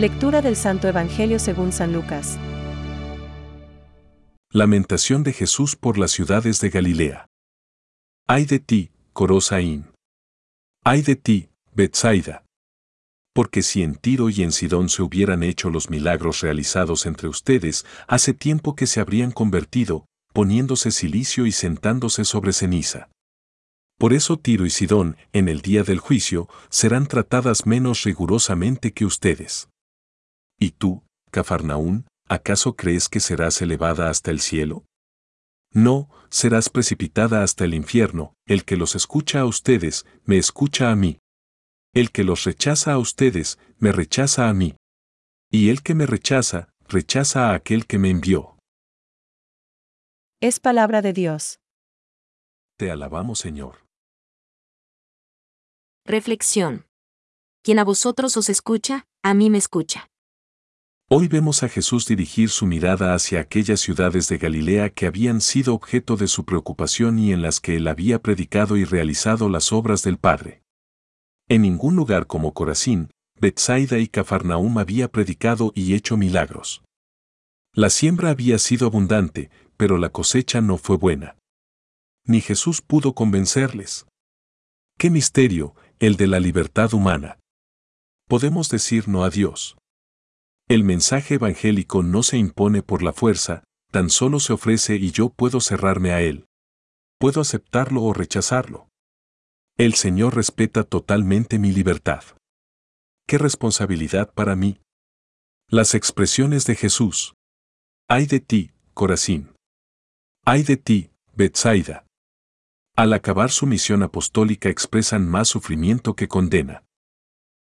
Lectura del Santo Evangelio según San Lucas. Lamentación de Jesús por las ciudades de Galilea. Ay de ti, Corosaín. Ay de ti, Betsaida. Porque si en Tiro y en Sidón se hubieran hecho los milagros realizados entre ustedes, hace tiempo que se habrían convertido, poniéndose silicio y sentándose sobre ceniza. Por eso Tiro y Sidón, en el día del juicio, serán tratadas menos rigurosamente que ustedes. ¿Y tú, Cafarnaún, acaso crees que serás elevada hasta el cielo? No, serás precipitada hasta el infierno, el que los escucha a ustedes, me escucha a mí. El que los rechaza a ustedes, me rechaza a mí. Y el que me rechaza, rechaza a aquel que me envió. Es palabra de Dios. Te alabamos, Señor. Reflexión. Quien a vosotros os escucha, a mí me escucha. Hoy vemos a Jesús dirigir su mirada hacia aquellas ciudades de Galilea que habían sido objeto de su preocupación y en las que él había predicado y realizado las obras del Padre. En ningún lugar como Corazín, Bethsaida y Cafarnaum había predicado y hecho milagros. La siembra había sido abundante, pero la cosecha no fue buena. Ni Jesús pudo convencerles. ¡Qué misterio, el de la libertad humana! Podemos decir no a Dios. El mensaje evangélico no se impone por la fuerza, tan solo se ofrece y yo puedo cerrarme a él. Puedo aceptarlo o rechazarlo. El Señor respeta totalmente mi libertad. ¿Qué responsabilidad para mí? Las expresiones de Jesús. Ay de ti, Corazín. Ay de ti, Betsaida. Al acabar su misión apostólica expresan más sufrimiento que condena.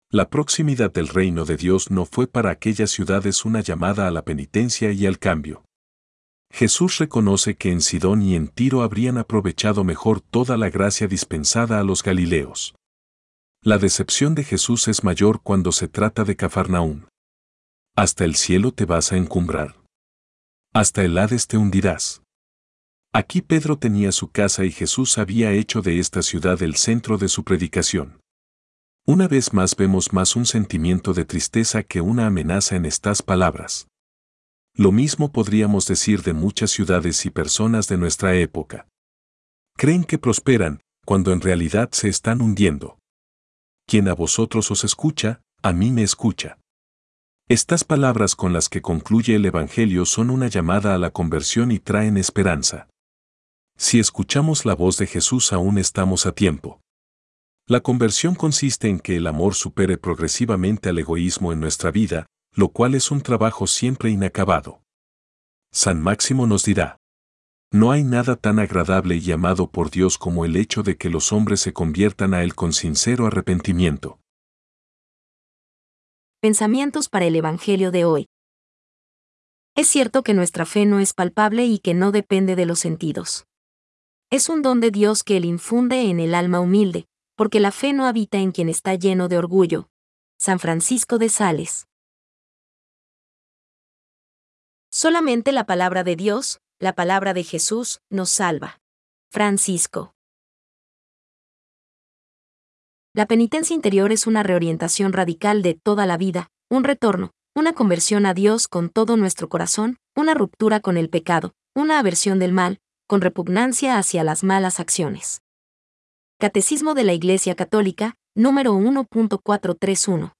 La proximidad del reino de Dios no fue para aquellas ciudades una llamada a la penitencia y al cambio. Jesús reconoce que en Sidón y en Tiro habrían aprovechado mejor toda la gracia dispensada a los Galileos. La decepción de Jesús es mayor cuando se trata de Cafarnaún. Hasta el cielo te vas a encumbrar. Hasta el Hades te hundirás. Aquí Pedro tenía su casa y Jesús había hecho de esta ciudad el centro de su predicación. Una vez más vemos más un sentimiento de tristeza que una amenaza en estas palabras. Lo mismo podríamos decir de muchas ciudades y personas de nuestra época. Creen que prosperan, cuando en realidad se están hundiendo. Quien a vosotros os escucha, a mí me escucha. Estas palabras con las que concluye el Evangelio son una llamada a la conversión y traen esperanza. Si escuchamos la voz de Jesús aún estamos a tiempo. La conversión consiste en que el amor supere progresivamente al egoísmo en nuestra vida, lo cual es un trabajo siempre inacabado. San Máximo nos dirá, no hay nada tan agradable y amado por Dios como el hecho de que los hombres se conviertan a Él con sincero arrepentimiento. Pensamientos para el Evangelio de hoy. Es cierto que nuestra fe no es palpable y que no depende de los sentidos. Es un don de Dios que Él infunde en el alma humilde, porque la fe no habita en quien está lleno de orgullo. San Francisco de Sales. Solamente la palabra de Dios, la palabra de Jesús, nos salva. Francisco. La penitencia interior es una reorientación radical de toda la vida, un retorno, una conversión a Dios con todo nuestro corazón, una ruptura con el pecado, una aversión del mal, con repugnancia hacia las malas acciones. Catecismo de la Iglesia Católica, número 1.431.